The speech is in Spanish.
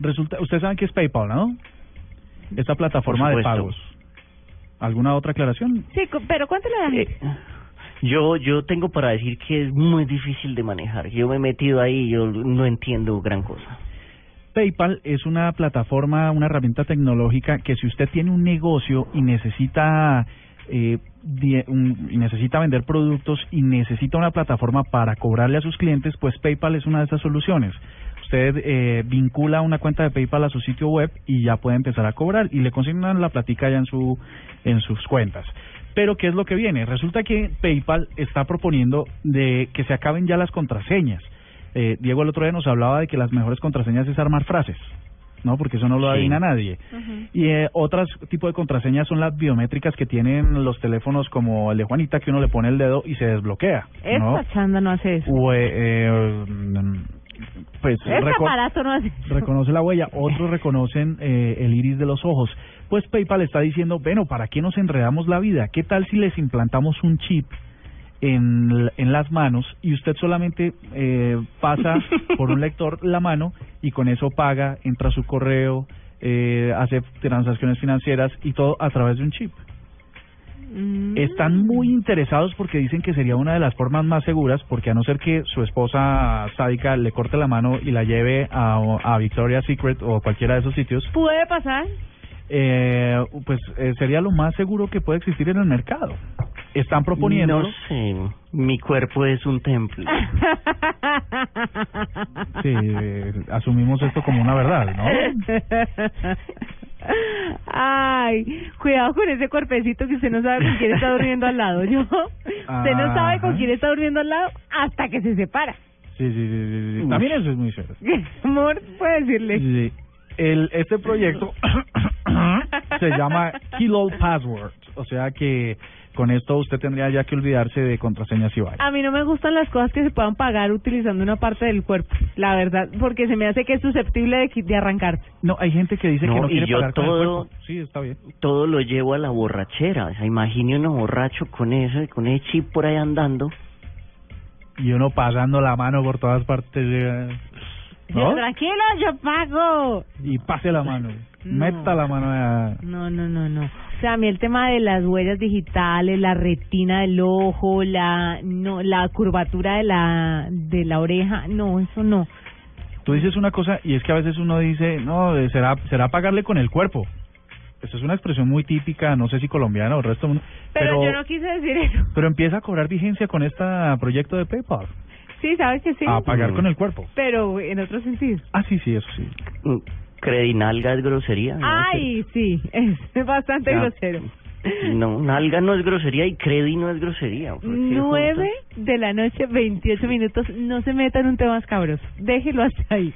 Resulta, ustedes saben que es PayPal, ¿no? Esta plataforma de pagos. ¿Alguna otra aclaración? Sí, pero cuéntale Eh, yo yo tengo para decir que es muy difícil de manejar. Yo me he metido ahí y yo no entiendo gran cosa. PayPal es una plataforma, una herramienta tecnológica que si usted tiene un negocio y necesita eh, die- un- y necesita vender productos y necesita una plataforma para cobrarle a sus clientes, pues PayPal es una de esas soluciones. Usted eh, vincula una cuenta de PayPal a su sitio web y ya puede empezar a cobrar y le consignan la platica ya en su en sus cuentas. Pero ¿qué es lo que viene? Resulta que PayPal está proponiendo de que se acaben ya las contraseñas. Eh, Diego el otro día nos hablaba de que las mejores contraseñas es armar frases, ¿no? Porque eso no lo Sí. adivina nadie. Y eh, otras tipo de contraseñas son las biométricas que tienen los teléfonos como el de Juanita, que uno le pone el dedo y se desbloquea, ¿no? Esta chanda no hace eso. O, eh, eh, mm, pues reco- no reconoce la huella, otros reconocen eh, el iris de los ojos. Pues PayPal está diciendo, bueno, ¿para qué nos enredamos la vida? ¿Qué tal si les implantamos un chip en, en las manos y usted solamente eh, pasa por un lector la mano y con eso paga, entra a su correo, eh, hace transacciones financieras y todo a través de un chip? Mm. Están muy interesados porque dicen que sería una de las formas más seguras, porque a no ser que su esposa sádica le corte la mano y la lleve a, a Victoria's Secret o cualquiera de esos sitios, ¿Puede pasar? eh, pues eh, sería lo más seguro que puede existir en el mercado. Están proponiendo... No sé, mi cuerpo es un templo. Sí, eh, asumimos esto como una verdad, ¿no? Ay, cuidado con ese cuerpecito que usted no sabe con quién está durmiendo al lado. Yo, usted no sabe con quién está durmiendo al lado hasta que se separa. Sí, sí, sí, sí, sí. También eso es muy cierto. Amor, puede decirle. Sí. El, este proyecto se llama Kilo Password, o sea que con esto usted tendría ya que olvidarse de contraseñas y vainas. A mí no me gustan las cosas que se puedan pagar utilizando una parte del cuerpo, la verdad, porque se me hace que es susceptible de, de arrancarse. No, hay gente que dice que No, no y quiere yo pagar con el todo- cuerpo. Sí, está bien. Todo lo llevo a la borrachera. O sea, imagine uno borracho con eso, con ese chip por ahí andando. Y uno pasando la mano por todas partes. eh, ¿No? tranquilo, yo pago. Y pase la mano. No. Meta la mano a... No, no, no, no. O sea, a mí el tema de las huellas digitales, la retina del ojo, la no, la curvatura de la de la oreja, no, eso no. Tú dices una cosa y es que a veces uno dice, no, será será pagarle con el cuerpo. Eso es una expresión muy típica, no sé si colombiana o el resto del mundo. Pero, Pero, yo no quise decir eso. pero empieza a cobrar vigencia con este proyecto de PayPal. Sí, sabes que sí. A pagar con el cuerpo. Pero en otro sentido. Ah, sí, sí, eso sí. Mm, Credinalga es grosería. ¿no? Ay, sí, es bastante Ya. grosero. No, nalga no es grosería y credi no es grosería. ¿Por qué Nueve juntas? de la noche, 28 minutos. No se meta en un tema escabroso. Déjelo hasta ahí.